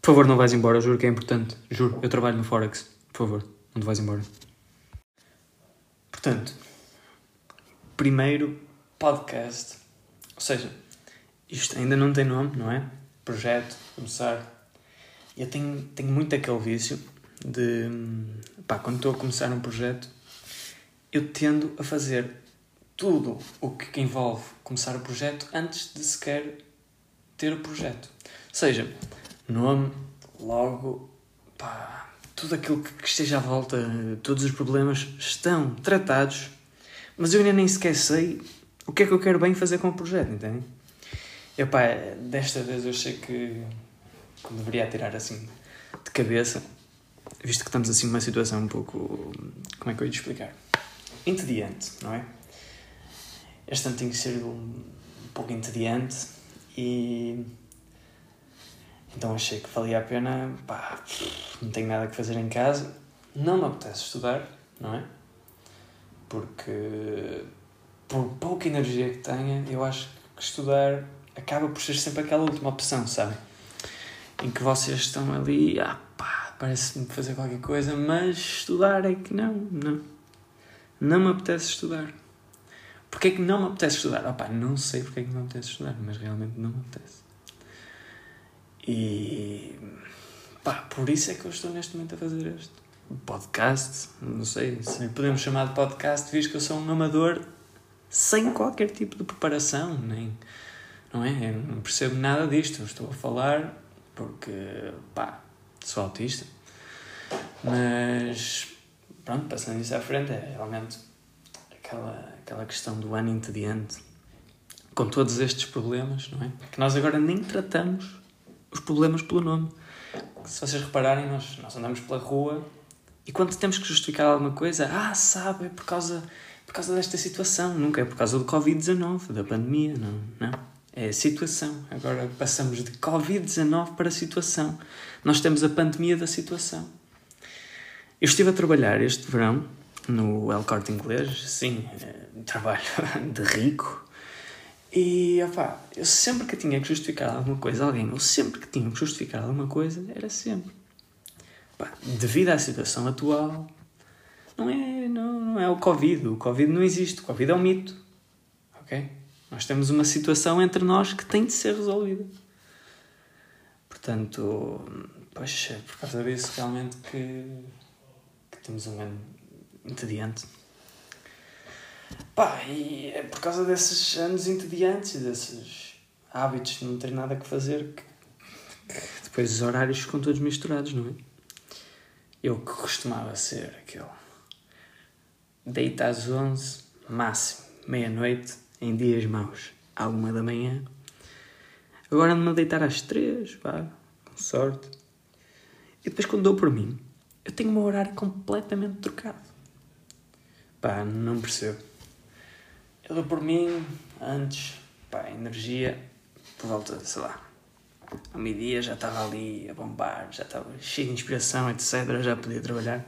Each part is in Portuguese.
Por favor, não vais embora, juro que é importante. Juro, eu trabalho no Forex. Por favor, não te vais embora. Portanto, primeiro podcast. Ou seja, isto ainda não tem nome, não é? Projeto, começar. Eu tenho, tenho muito aquele vício de. Pá, quando estou a começar um projeto, eu tendo a fazer tudo o que envolve começar o projeto antes de sequer ter o projeto. Ou seja, nome, logo, pá, tudo aquilo que esteja à volta, todos os problemas estão tratados, mas eu ainda nem sequer sei o que é que eu quero bem fazer com o projeto, entende? E pá, desta vez eu sei que, que deveria tirar assim de cabeça, visto que estamos assim numa situação um pouco. Como é que eu ia te explicar? Entediante, não é? Este ano tem ser um pouco entediante e então achei que valia a pena, pá, não tenho nada que fazer em casa, não me apetece estudar, não é? Porque por pouca energia que tenha, eu acho que estudar acaba por ser sempre aquela última opção, sabem? Em que vocês estão ali, ah pá, parece-me fazer qualquer coisa, mas estudar é que não, não. Não me apetece estudar. Porquê é que não me apetece estudar? Ah pá, não sei porque é que não me apetece estudar, mas realmente não me apetece. E pá, por isso é que eu estou neste momento a fazer este podcast. Não sei se podemos chamar de podcast, visto que eu sou um amador sem qualquer tipo de preparação, nem. Não é? Eu não percebo nada disto. Estou a falar porque, pá, sou autista. Mas, pronto, passando isso à frente, é realmente aquela, aquela questão do ano entediante com todos estes problemas, não é? Que nós agora nem tratamos os problemas pelo nome. Se vocês repararem, nós, nós andamos pela rua e quando temos que justificar alguma coisa, ah, sabe, é por causa, por causa desta situação, nunca é por causa do Covid-19, da pandemia, não, não. É situação. Agora passamos de Covid-19 para situação. Nós temos a pandemia da situação. Eu estive a trabalhar este verão no El Corte Inglês, sim, eh, trabalho de rico, e, opá, eu sempre que tinha que justificar alguma coisa a alguém, ou sempre que tinha que justificar alguma coisa, era sempre. Opá, devido à situação atual, não é, não, não é o Covid. O Covid não existe. O Covid é um mito. Ok? Nós temos uma situação entre nós que tem de ser resolvida. Portanto, é por causa disso realmente que, que temos um ano entediante. Pá, e é por causa desses anos entediantes, desses hábitos de não ter nada que fazer, que, depois os horários ficam todos misturados, não é? Eu que costumava ser aquele. Deita às 11, máximo, meia-noite, em dias maus, à uma da manhã. Agora ando-me a deitar às três, pá, com sorte. E depois quando dou por mim, eu tenho o meu horário completamente trocado. Pá, não percebo. Eu dou por mim, antes, pá, energia, por volta, sei lá, ao meio-dia já estava ali a bombar, já estava cheio de inspiração, etc. Já podia trabalhar.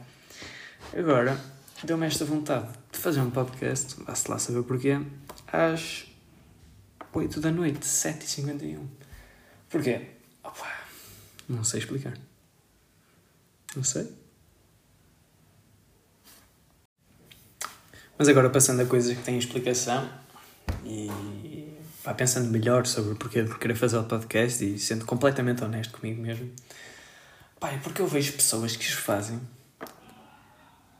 Agora, deu-me esta vontade de fazer um podcast, vá-se lá saber porquê, às 8 da noite, 7h51. Porquê? Opa, não sei explicar. Não sei. Mas agora passando a coisas que têm explicação e pá, pensando melhor sobre o porquê de querer fazer o podcast e sendo completamente honesto comigo mesmo, pá, é porque eu vejo pessoas que os fazem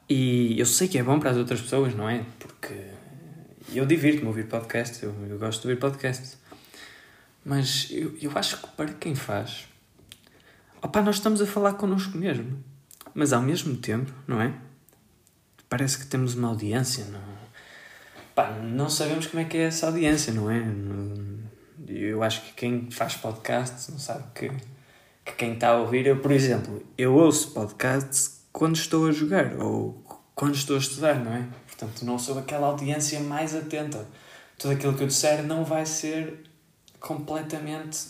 e eu sei que é bom para as outras pessoas, não é? Porque eu divirto-me ouvir podcast, eu, eu gosto de ouvir podcast. Mas eu, eu acho que para quem faz, opá, nós estamos a falar connosco mesmo. Mas ao mesmo tempo, não é? Parece que temos uma audiência, não Pá, não sabemos como é que é essa audiência, não é? Eu acho que quem faz podcasts não sabe que, que quem está a ouvir, eu, por exemplo, eu ouço podcasts quando estou a jogar ou quando estou a estudar, não é? Portanto, não sou aquela audiência mais atenta. Tudo aquilo que eu disser não vai ser completamente.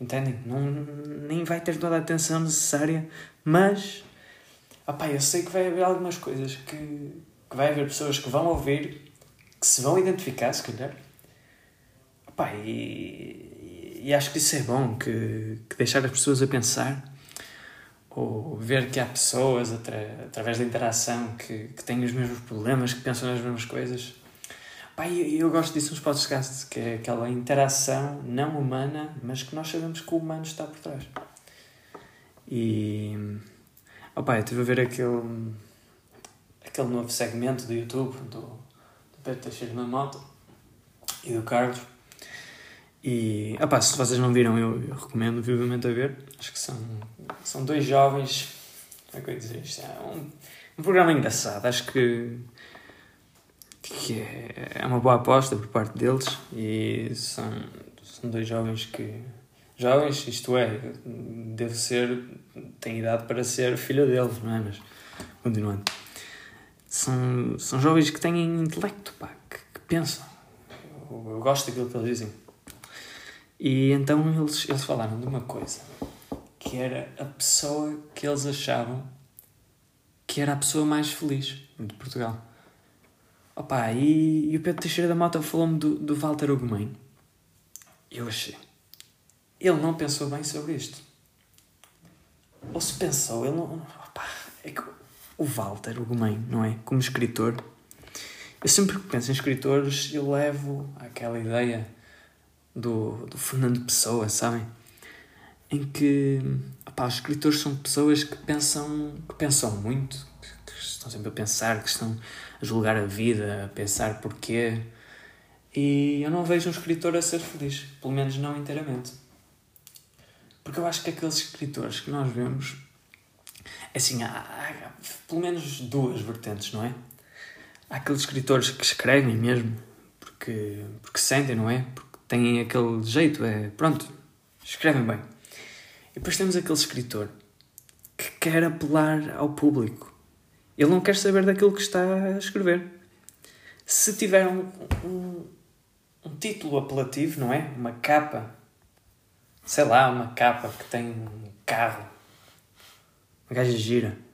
Entendem? Não, nem vai ter toda a atenção necessária, mas Opá, eu sei que vai haver algumas coisas que, que vai haver pessoas que vão ouvir, que se vão identificar, se calhar. Opá, e, e acho que isso é bom, que, que deixar as pessoas a pensar ou ver que há pessoas atra, através da interação que, que têm os mesmos problemas, que pensam nas mesmas coisas. Pá, eu, eu gosto disso nos podcasts, que é aquela interação não humana, mas que nós sabemos que o humano está por trás. E. Opa, eu estive a ver aquele. aquele novo segmento do YouTube do, do Pedro Teixeira na moto e do Carlos. E, opa, se vocês não viram, eu, eu, recomendo vivamente a ver. Acho que são, são dois jovens. Como é que eu ia dizer isto? É um, um programa engraçado. Acho que, que é, é uma boa aposta por parte deles. E são, são dois jovens que. Jovens, isto é, deve ser. Tem idade para ser filho deles, não é? Mas, continuando. São, são jovens que têm intelecto, pá, que, que pensam eu gosto daquilo que eles dizem. E então eles, eles falaram de uma coisa, que era a pessoa que eles achavam que era a pessoa mais feliz de Portugal. Opa, e, e o Pedro Teixeira da Mota falou-me do, do Walter Ugumem. Eu achei. Ele não pensou bem sobre isto. Ou se pensou, ele não. Opa, é que o Walter Ugumem, não é? Como escritor eu sempre que penso em escritores, eu levo aquela ideia do, do Fernando Pessoa, sabem? Em que opá, os escritores são pessoas que pensam, que pensam muito, que estão sempre a pensar, que estão a julgar a vida, a pensar porquê. E eu não vejo um escritor a ser feliz, pelo menos não inteiramente. Porque eu acho que aqueles escritores que nós vemos, assim, há, há pelo menos duas vertentes, não é? há aqueles escritores que escrevem mesmo porque, porque sentem, não é? Porque têm aquele jeito, é pronto, escrevem bem. E depois temos aquele escritor que quer apelar ao público. Ele não quer saber daquilo que está a escrever. Se tiver um, um, um título apelativo, não é? Uma capa, sei lá, uma capa que tem um carro, uma gaja gira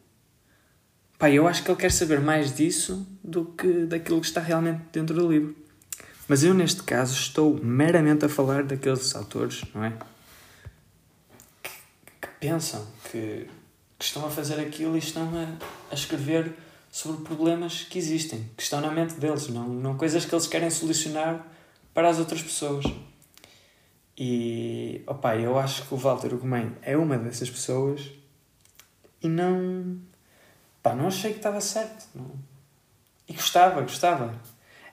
Pá, eu acho que ele quer saber mais disso do que daquilo que está realmente dentro do livro. Mas eu, neste caso, estou meramente a falar daqueles autores, não é? Que, que pensam, que, que, estão a fazer aquilo e estão a, a escrever sobre problemas que existem, que estão na mente deles, não, não coisas que eles querem solucionar para as outras pessoas. E, opá, eu acho que o Walter Ugumem é uma dessas pessoas e não Pá, não achei que estava certo. Não. E gostava, gostava.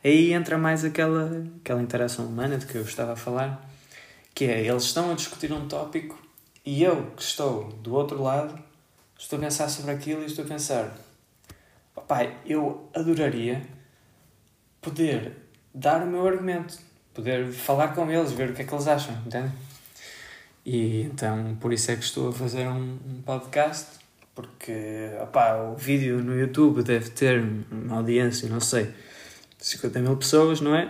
Aí entra mais aquela, aquela interação humana de que eu estava a falar, que é, eles estão a discutir um tópico e eu, que estou do outro lado, estou a pensar sobre aquilo e estou a pensar, pai, eu adoraria poder dar o meu argumento, poder falar com eles, ver o que é que eles acham, entende? E então, por isso é que estou a fazer um, um podcast porque o vídeo no YouTube deve ter uma audiência, não sei, 50 mil pessoas, não é?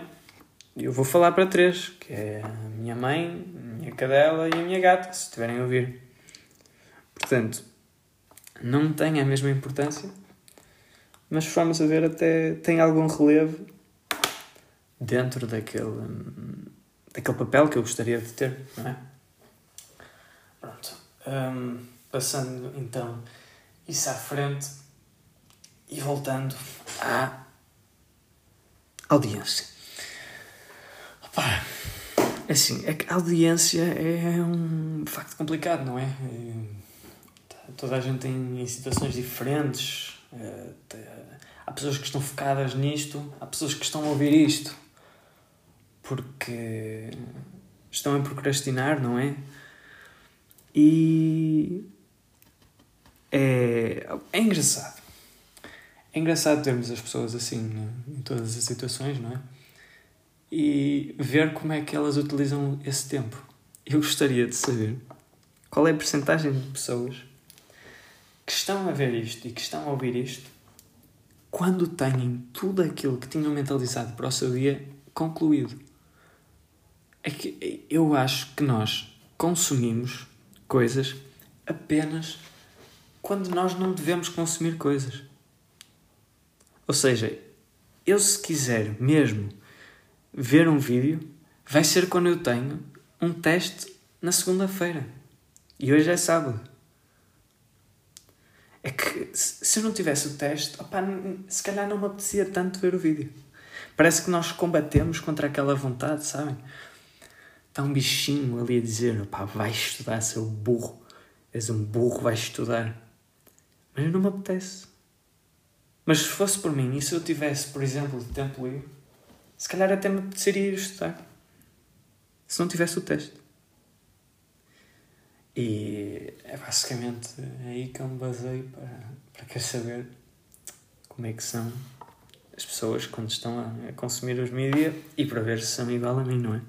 E eu vou falar para três, que é a minha mãe, a minha cadela e a minha gata, se estiverem a ouvir. Portanto, não tem a mesma importância, mas vamos a ver até tem algum relevo dentro daquele, daquele papel que eu gostaria de ter, não é? Pronto. Um, passando então isso à frente e voltando à audiência. Opa, é assim, é a audiência é um facto complicado, não é? é toda a gente tem em situações diferentes. É, há pessoas que estão focadas nisto, há pessoas que estão a ouvir isto porque estão a procrastinar, não é? E é, é engraçado. É engraçado termos as pessoas assim né, em todas as situações, não é? E ver como é que elas utilizam esse tempo. Eu gostaria de saber qual é a percentagem de pessoas que estão a ver isto e que estão a ouvir isto quando têm tudo aquilo que tinham mentalizado para o seu dia concluído. É que eu acho que nós consumimos coisas apenas quando nós não devemos consumir coisas. Ou seja, eu se quiser mesmo ver um vídeo, vai ser quando eu tenho um teste na segunda-feira. E hoje é sábado. É que se eu não tivesse o teste, opa, se calhar não me apetecia tanto ver o vídeo. Parece que nós combatemos contra aquela vontade, sabem? Está um bichinho ali a dizer: opá, vai estudar, seu burro. És um burro, vais estudar. Mas não me apetece. Mas se fosse por mim e se eu tivesse, por exemplo, de tempo livre, se calhar até me apeteceria ir estudar. Se não tivesse o teste. E é basicamente aí que eu me baseio para, para querer saber como é que são as pessoas quando estão a, consumir os mídias e para ver se são igual a mim, não é?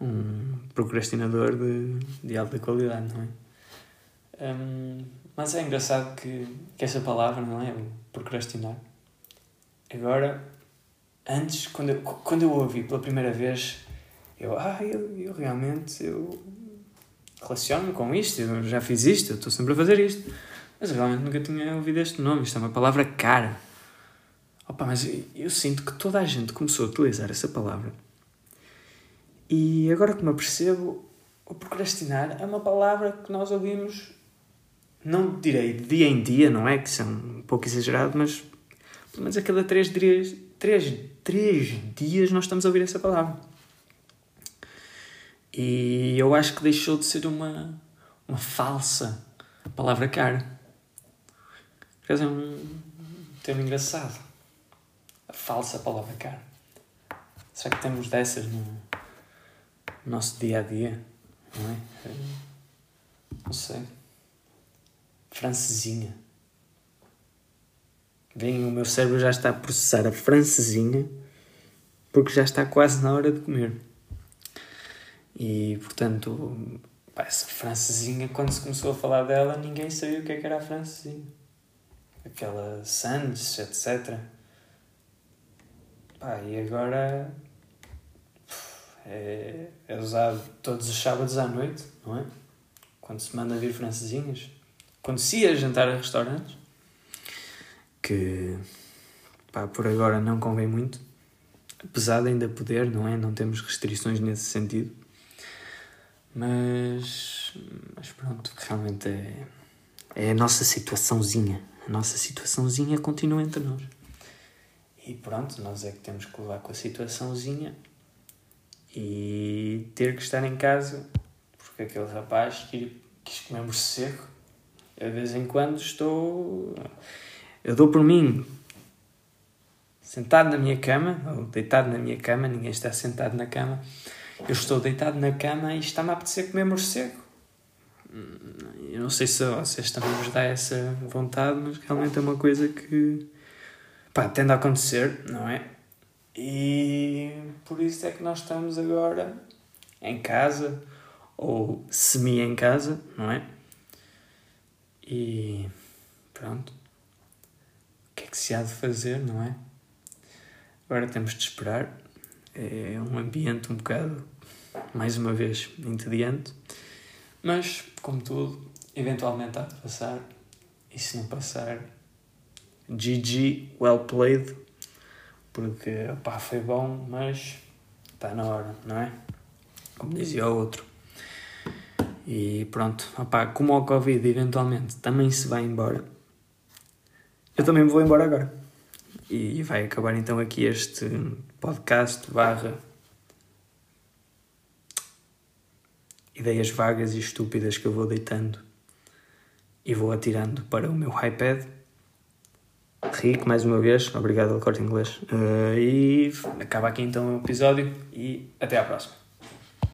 Um procrastinador de, de alta qualidade, não é? Um, mas é engraçado que, que essa palavra, não é? Procrastinar. Agora, antes, quando eu, quando eu ouvi pela primeira vez, eu, ah, eu, eu realmente, eu relaciono-me com isto, eu já fiz isto, eu estou sempre a fazer isto. Mas realmente nunca tinha ouvido este nome, isto é uma palavra cara. Opa, mas eu, eu sinto que toda a gente começou a utilizar essa palavra. E agora que me apercebo, o procrastinar é uma palavra que nós ouvimos, não direi dia em dia, não é? Que são um pouco exagerado, mas pelo menos a cada três dias, três, três dias nós estamos a ouvir essa palavra. E eu acho que deixou de ser uma, uma falsa palavra cara. Quer dizer, um termo engraçado. A falsa palavra cara. Será que temos dessas no nosso dia a dia? Não é? Não sei. Francesinha. Bem, o meu cérebro já está a processar a francesinha porque já está quase na hora de comer. E, portanto, pá, essa francesinha, quando se começou a falar dela, ninguém sabia o que, é que era a francesinha. Aquela Sands, etc. Pá, e agora é, é usado todos os sábados à noite, não é? Quando se manda vir francesinhas. Quando se ia jantar a restaurantes. Que, pá, por agora não convém muito. Apesar de ainda poder, não é? Não temos restrições nesse sentido. Mas, mas pronto, realmente é, é a nossa situaçãozinha. A nossa situaçãozinha continua entre nós. E pronto, nós é que temos que levar com a situaçãozinha e ter que estar em casa porque aquele rapaz quis comer morcego. Eu, de vez em quando estou. Eu dou por mim sentado na minha cama, ou deitado na minha cama, ninguém está sentado na cama eu estou deitado na cama e está-me a apetecer comer morcego. Eu não sei se vocês também vos dá essa vontade, mas realmente é uma coisa que pá, tende a acontecer, não é? E por isso é que nós estamos agora em casa ou semi em casa, não é? E pronto. O que é que se há de fazer, não é? Agora temos de esperar é um ambiente um bocado, mais uma vez, entediante, mas, como tudo, eventualmente há de passar, e se não passar, GG, well played, porque, pá, foi bom, mas está na hora, não é? Como dizia o outro. E pronto, opá, como o Covid eventualmente também se vai embora, eu também me vou embora agora. E vai acabar então aqui este podcast barra ideias vagas e estúpidas que eu vou deitando e vou atirando para o meu iPad. Rico, mais uma vez, obrigado ao corte inglês. Uh, e acaba aqui então o episódio e até à próxima.